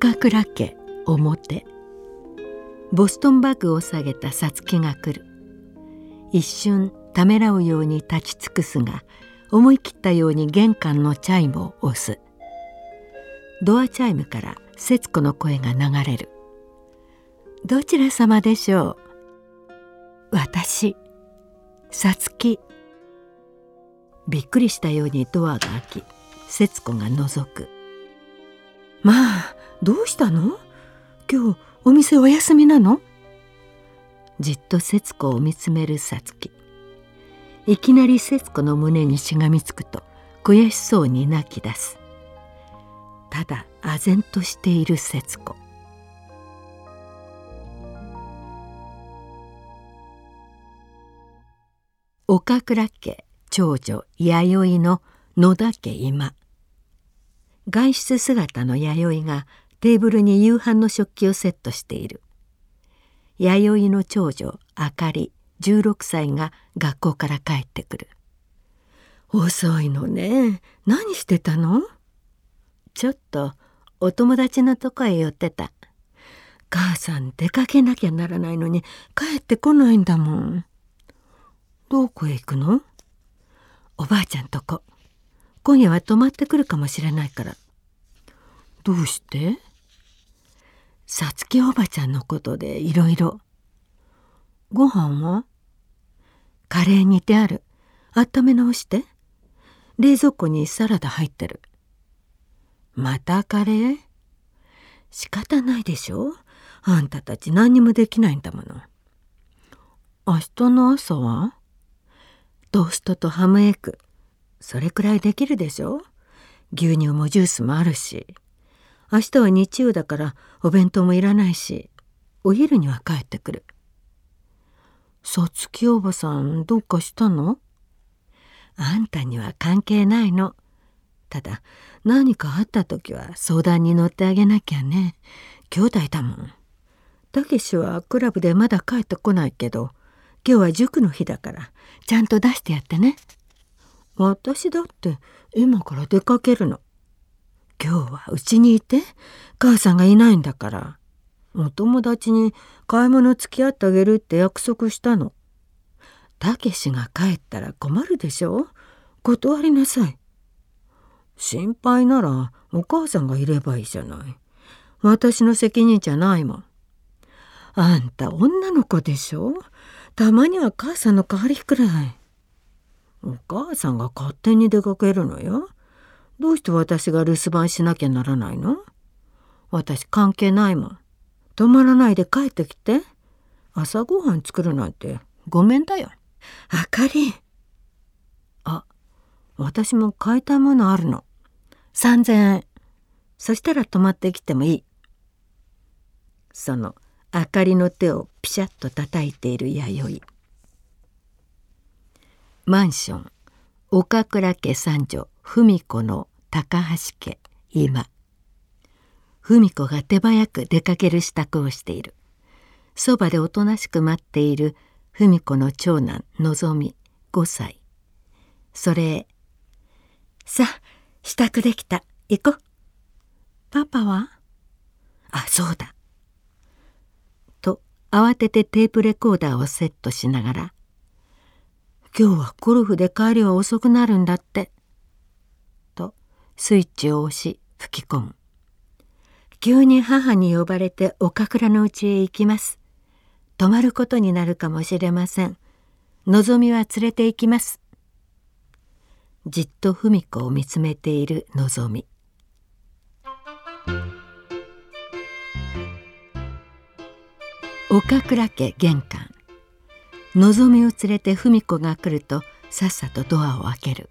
岡倉家表。ボストンバッグを下げたさつきが来る。一瞬ためらうように立ち尽くすが思い切ったように玄関のチャイムを押す。ドアチャイムから節子の声が流れる「どちら様でしょう?」「私。さつき」びっくりしたようにドアが開き節子が覗く「まあどうしたの？今日お店お休みなの?」じっと節子を見つめるさつきいきなり節子の胸にしがみつくと悔しそうに泣き出す。ただ唖然としている節子。岡倉家長女弥生の野田家今。外出姿の弥生がテーブルに夕飯の食器をセットしている。弥生の長女あかり16歳が学校から帰ってくる。遅いのね。何してたの？ちょっとお友達のとこへ寄ってた。母さん出かけなきゃならないのに帰ってこないんだもん。どこへ行くの？おばあちゃんとこ。今夜は泊まってくるかもしれないから。どうして？さつきおばちゃんのことでいろいろ。ご飯は？カレー煮てある。温め直して。冷蔵庫にサラダ入ってる。またカレー？仕方ないでしょ？あんたたち何にもできないんだもの。明日の朝は？トーストとハムエッグ。それくらいできるでしょ？牛乳もジュースもあるし。明日は日曜だからお弁当もいらないしお昼には帰ってくる。さつきおばさんどうかしたの？あんたには関係ないの。ただ何かあった時は相談に乗ってあげなきゃね。兄弟だもん。たけしはクラブでまだ帰ってこないけど今日は塾の日だからちゃんと出してやってね。私だって今から出かけるの。今日はうちにいて母さんがいないんだからお友達に買い物付き合ってあげるって約束したの。たけしが帰ったら困るでしょ？断りなさい。心配ならお母さんがいればいいじゃない。私の責任じゃないもん。あんた女の子でしょ？たまには母さんの代わりくらい。お母さんが勝手に出かけるのよ。どうして私が留守番しなきゃならないの？私関係ないもん。泊まらないで帰ってきて。朝ごはん作るなんて。ごめんだよ。あかり。あ私も買いたいものあるの。3,000円。そしたら泊まってきてもいい。その明かりの手をピシャッと叩いている弥生。マンション。岡倉家三女文子の高橋家今。文子が手早く出かける支度をしている。そばでおとなしく待っている文子の長男のぞみ5歳。それさあ支度できた。行こパパは？あそうだ。と慌ててテープレコーダーをセットしながら「今日はゴルフで帰りは遅くなるんだって」スイッチを押し吹き込む「急に母に呼ばれて岡倉の家へ行きます」「泊まることになるかもしれません」「のぞみは連れて行きます」じっと文子を見つめているのぞみ岡倉家玄関。のぞみを連れて文子が来るとさっさとドアを開ける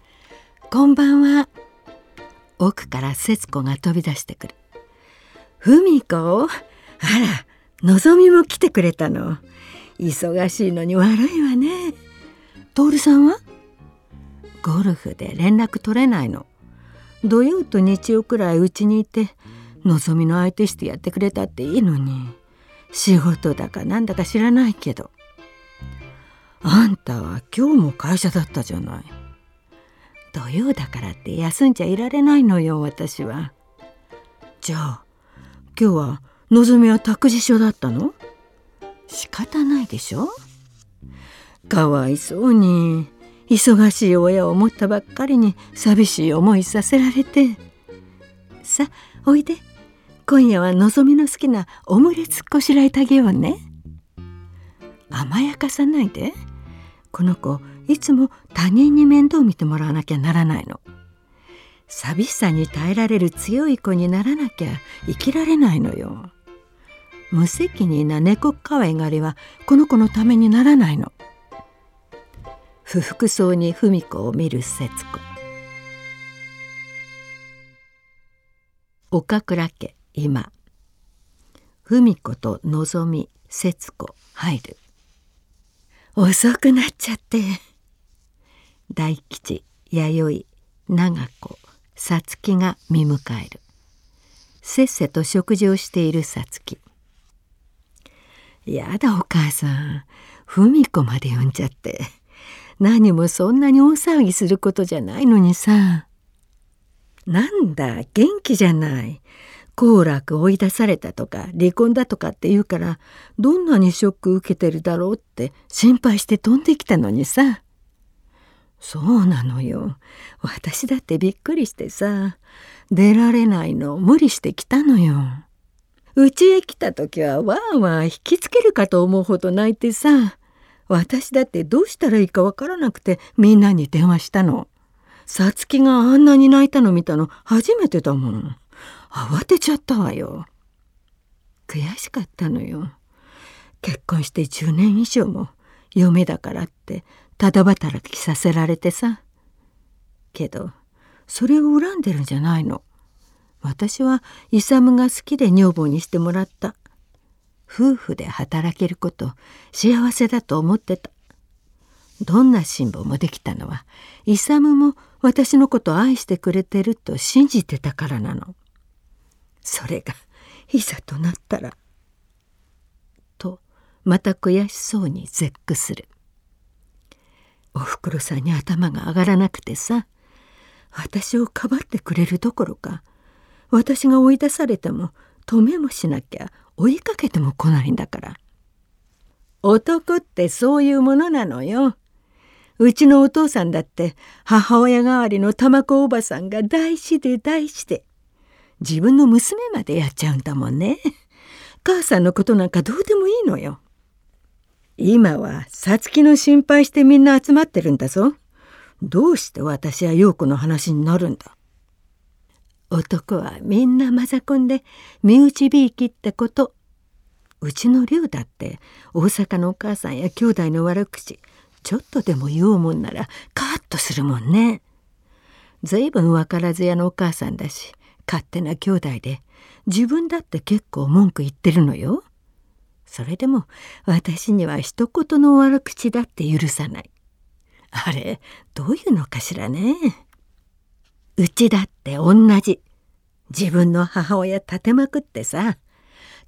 「こんばんは」奥から節子が飛び出してくる「文子あらのぞみも来てくれたの。忙しいのに悪いわね。徹さんは？ゴルフで連絡取れないの。土曜と日曜くらいうちにいてのぞみの相手してやってくれたっていいのに。仕事だかなんだか知らないけど。あんたは今日も会社だったじゃない。土曜だからって休んじゃいられないのよ私は。じゃあ今日はのぞみは託児所だったの？仕方ないでしょ？かわいそうに忙しい親を持ったばっかりに寂しい思いさせられて。さおいで。今夜はのぞみの好きなオムレツこしらえてあげようね。甘やかさないで。この子いつも他人に面倒見てもらわなきゃならないの。寂しさに耐えられる強い子にならなきゃ生きられないのよ。無責任な猫かわいがりはこの子のためにならないの。不服そうに文子を見る節子。岡倉家今。文子とのぞみ節子入る。遅くなっちゃって。大吉弥生長子さつきが見迎える。せっせと食事をしているさつきやだお母さん。文子まで呼んじゃって。何もそんなに大騒ぎすることじゃないのにさ。なんだ元気じゃない。好楽追い出されたとか離婚だとかって言うからどんなにショック受けてるだろうって心配して飛んできたのにさ。そうなのよ。私だってびっくりしてさ出られないの無理してきたのよ。うちへ来た時はわーわー引きつけるかと思うほど泣いてさ私だってどうしたらいいかわからなくてみんなに電話したの。さつきがあんなに泣いたの見たの初めてだもん。慌てちゃったわよ。悔しかったのよ。結婚して10年以上も嫁だからってただ働きさせられてさ。けどそれを恨んでるんじゃないの。私は勇が好きで女房にしてもらった。夫婦で働けること幸せだと思ってた。どんな辛抱もできたのは勇も私のこと愛してくれてると信じてたからなの。それがいざとなったらとまた悔しそうに絶句する。おふくろさんに頭が上がらなくてさ私をかばってくれるどころか私が追い出されても止めもしなきゃ追いかけても来ないんだから。男ってそういうものなのよ。うちのお父さんだって母親代わりの玉子おばさんが大事で大事で自分の娘までやっちゃうんだもんね。母さんのことなんかどうでもいいのよ。今はさつきの心配してみんな集まってるんだぞ。どうして私は陽子の話になるんだ？男はみんなマザコンで身内びいきってこと。うちの龍だって大阪のお母さんや兄弟の悪口ちょっとでも言おうもんならカッとするもんね。ずいぶん分からず屋のお母さんだし勝手な兄弟で自分だって結構文句言ってるのよ。それでも私には一言の悪口だって許さない。あれどういうのかしらね。うちだって同じ。自分の母親立てまくってさ。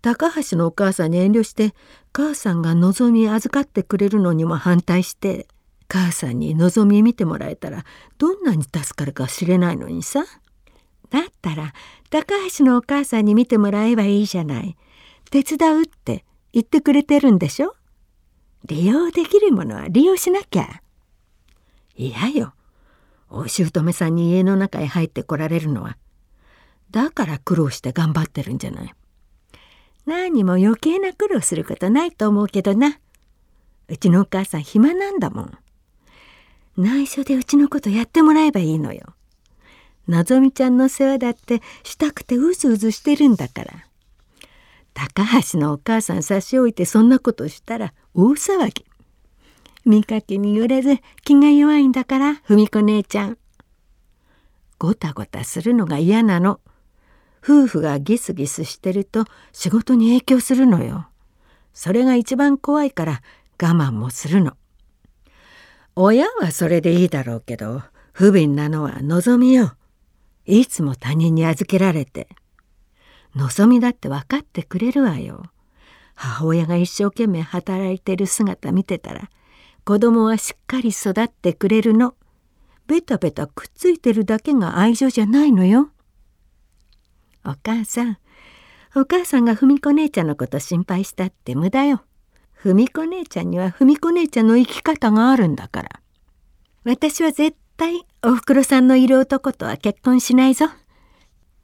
高橋のお母さんに遠慮して母さんが望み預かってくれるのにも反対して母さんに望み見てもらえたらどんなに助かるか知れないのにさ。だったら高橋のお母さんに見てもらえばいいじゃない。手伝うって。言ってくれてるんでしょ？利用できるものは利用しなきゃ。嫌よ。お姑さんに家の中へ入ってこられるのはだから苦労して頑張ってるんじゃない。何も余計な苦労することないと思うけどな。うちのお母さん暇なんだもん。内緒でうちのことやってもらえばいいのよ。のぞみちゃんの世話だってしたくてうずうずしてるんだから。高橋のお母さん差し置いてそんなことしたら大騒ぎ。見かけによらず気が弱いんだから文子姉ちゃん。ごたごたするのが嫌なの。夫婦がギスギスしてると仕事に影響するのよ。それが一番怖いから我慢もするの。親はそれでいいだろうけど不憫なのは望みよ。いつも他人に預けられて。望みだって分かってくれるわよ。母親が一生懸命働いてる姿見てたら子供はしっかり育ってくれるの。ベタベタくっついてるだけが愛情じゃないのよ。お母さんお母さんが文子姉ちゃんのこと心配したって無駄よ。文子姉ちゃんには文子姉ちゃんの生き方があるんだから。私は絶対おふくろさんのいる男とは結婚しないぞ。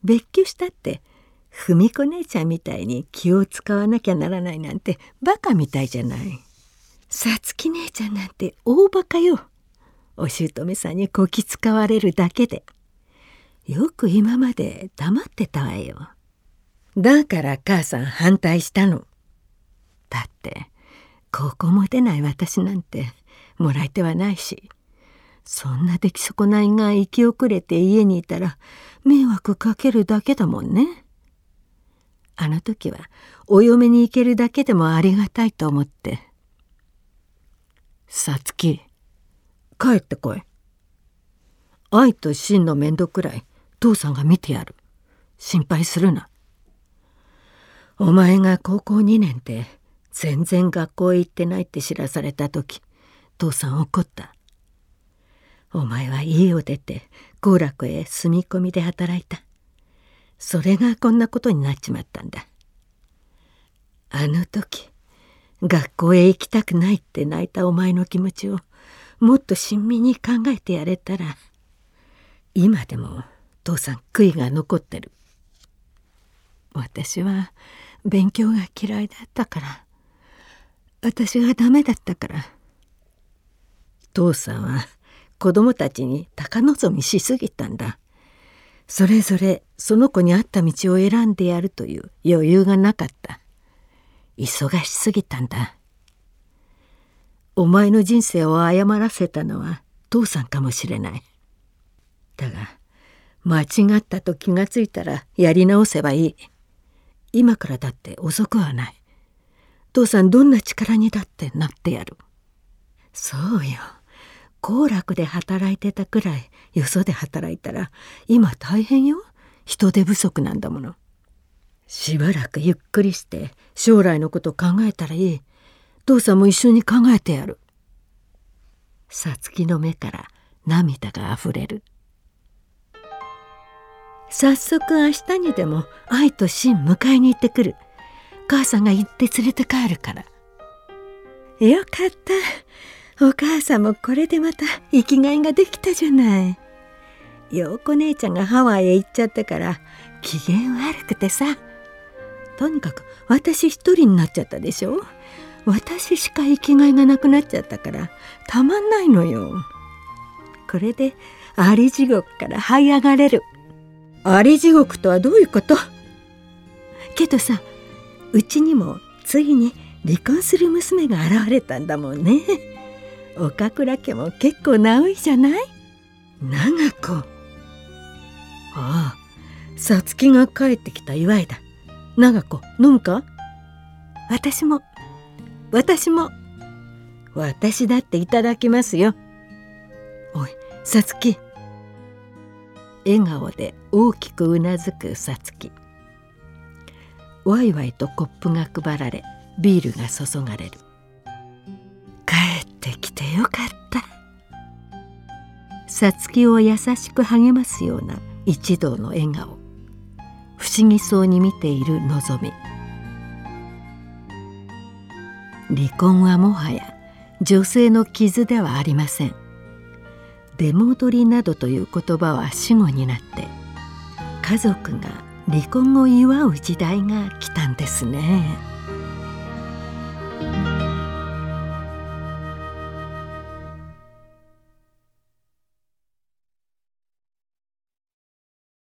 別居したって文子姉ちゃんみたいに気を使わなきゃならないなんてバカみたいじゃない。さつき姉ちゃんなんて大バカよ。お姑さんにこき使われるだけで。よく今まで黙ってたわよ。だから母さん反対したの。だって高校も出ない私なんてもらい手はないし。そんな出来損ないが生き遅れて家にいたら迷惑かけるだけだもんね。あの時はお嫁に行けるだけでもありがたいと思って。さつき帰ってこい。愛と真の面倒くらい父さんが見てやる。心配するな。お前が高校2年で全然学校へ行ってないって知らされた時父さん怒った。お前は家を出て行楽へ住み込みで働いた。それがこんなことになっちまったんだ。あの時学校へ行きたくないって泣いたお前の気持ちをもっと親身に考えてやれたら今でも父さん悔いが残ってる。私は勉強が嫌いだったから。私がダメだったから。父さんは子供たちに高望みしすぎたんだ。それぞれその子に合った道を選んでやるという余裕がなかった。忙しすぎたんだ。お前の人生を誤らせたのは父さんかもしれない。だが間違ったと気がついたらやり直せばいい。今からだって遅くはない。父さんどんな力にだってなってやる。そうよ。行楽で働いてたくらいよそで働いたら今大変よ。人手不足なんだもの。しばらくゆっくりして将来のこと考えたらいい。父さんも一緒に考えてやる。さつきの目から涙があふれる。早速明日にでも愛と真迎えに行ってくる。母さんが行って連れて帰るから。よかった。お母さんもこれでまた生きがいができたじゃない。陽子姉ちゃんがハワイへ行っちゃってから機嫌悪くてさ。とにかく私一人になっちゃったでしょ。私しか生きがいがなくなっちゃったからたまんないのよ。これであり地獄から這い上がれる。あり地獄とはどういうこと？けどさうちにもついに離婚する娘が現れたんだもんね。岡倉家も結構なおいじゃない？長子。ああさつきが帰ってきた祝いだ。長子飲むか？私も。私も。私だっていただきますよ。おいさつき笑顔で大きくうなずくさつきわいわいとコップが配られビールが注がれるさつきを優しく励ますような一同の笑顔。不思議そうに見ているのぞみ。離婚はもはや女性の傷ではありません。出戻りなどという言葉は死語になって家族が離婚を祝う時代が来たんですね。